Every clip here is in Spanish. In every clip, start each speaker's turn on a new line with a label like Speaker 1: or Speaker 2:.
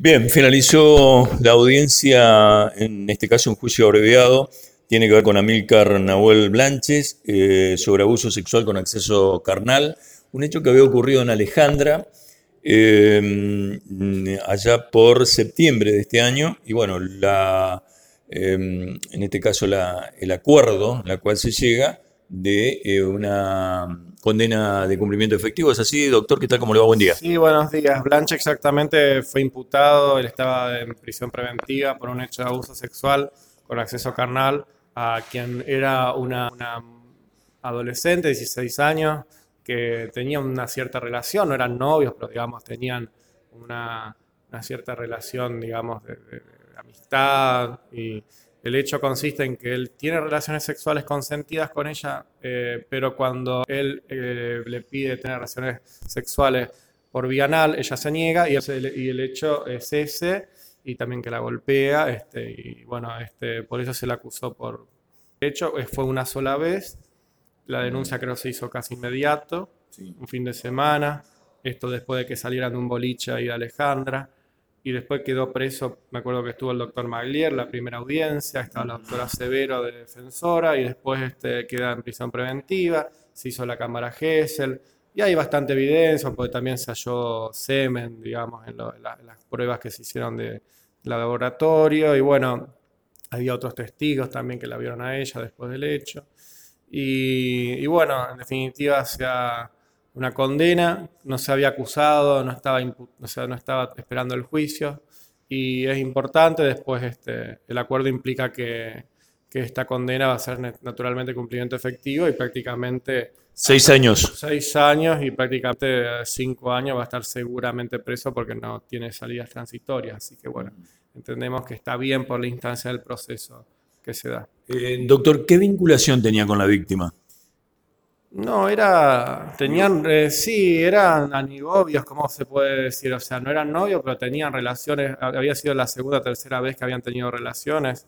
Speaker 1: Bien, finalizó la audiencia, en este caso un juicio abreviado, tiene que ver con Amílcar Nahuel Blanches eh, sobre abuso sexual con acceso carnal, un hecho que había ocurrido en Alejandra eh, allá por septiembre de este año, y bueno, la, eh, en este caso la, el acuerdo la cual se llega de una condena de cumplimiento efectivo. ¿Es así, doctor? ¿Qué tal? ¿Cómo le va? Buen día.
Speaker 2: Sí, buenos días. Blanche exactamente fue imputado, él estaba en prisión preventiva por un hecho de abuso sexual con acceso carnal a quien era una, adolescente de 16 años que tenía una cierta relación, no eran novios, pero digamos tenían una, cierta relación, digamos, de amistad y el hecho consiste en que él tiene relaciones sexuales consentidas con ella, eh, pero cuando él eh, le pide tener relaciones sexuales por vía anal, ella se niega y el, hecho es ese, y también que la golpea, este, y bueno, este, por eso se le acusó por... De hecho, eh, fue una sola vez, la denuncia creo se hizo casi inmediato, un fin de semana, esto después de que salieran de un boliche ahí de Alejandra y después quedó preso, me acuerdo que estuvo el doctor Maglier, la primera audiencia, estaba la doctora Severo de defensora y después este, queda en prisión preventiva, se hizo la cámara Gesell y hay bastante evidencia porque también se halló semen, digamos, en, las pruebas que se hicieron de, laboratorio y bueno, había otros testigos también que la vieron a ella después del hecho. Y, y bueno, en definitiva se ha una condena, no se había acusado, no estaba, no estaba esperando el juicio y es importante, después este, el acuerdo implica que, esta condena va a ser naturalmente cumplimiento efectivo y prácticamente...
Speaker 1: Seis años.
Speaker 2: Seis años y prácticamente cinco años va a estar seguramente preso porque no tiene salidas transitorias. Así que bueno, entendemos que está bien por la instancia del proceso que se da.
Speaker 1: Eh, doctor, ¿qué vinculación tenía con la víctima?
Speaker 2: No, era, tenían, eh, sí, eran anigobios, ¿cómo se puede decir? O sea, no eran novios, pero tenían relaciones, había sido la segunda o tercera vez que habían tenido relaciones,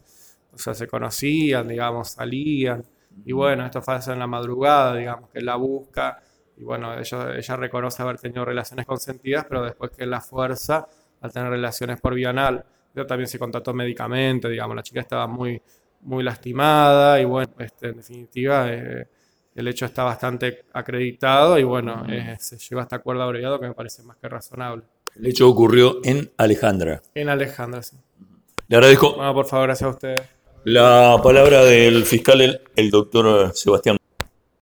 Speaker 2: o sea, se conocían, digamos, salían, y bueno, esto fue en la madrugada, digamos, que él la busca, y bueno, ella, ella reconoce haber tenido relaciones consentidas, pero después que la fuerza al tener relaciones por vía anal, también se contrató medicamente, digamos, la chica estaba muy, muy lastimada, y bueno, este, en definitiva... Eh, el hecho está bastante acreditado y bueno, eh, se lleva hasta acuerdo abreviado que me parece más que razonable.
Speaker 1: El hecho ocurrió en Alejandra.
Speaker 2: En Alejandra, sí.
Speaker 1: Le agradezco.
Speaker 2: Bueno, por favor, gracias a ustedes.
Speaker 1: La palabra del fiscal, el doctor Sebastián.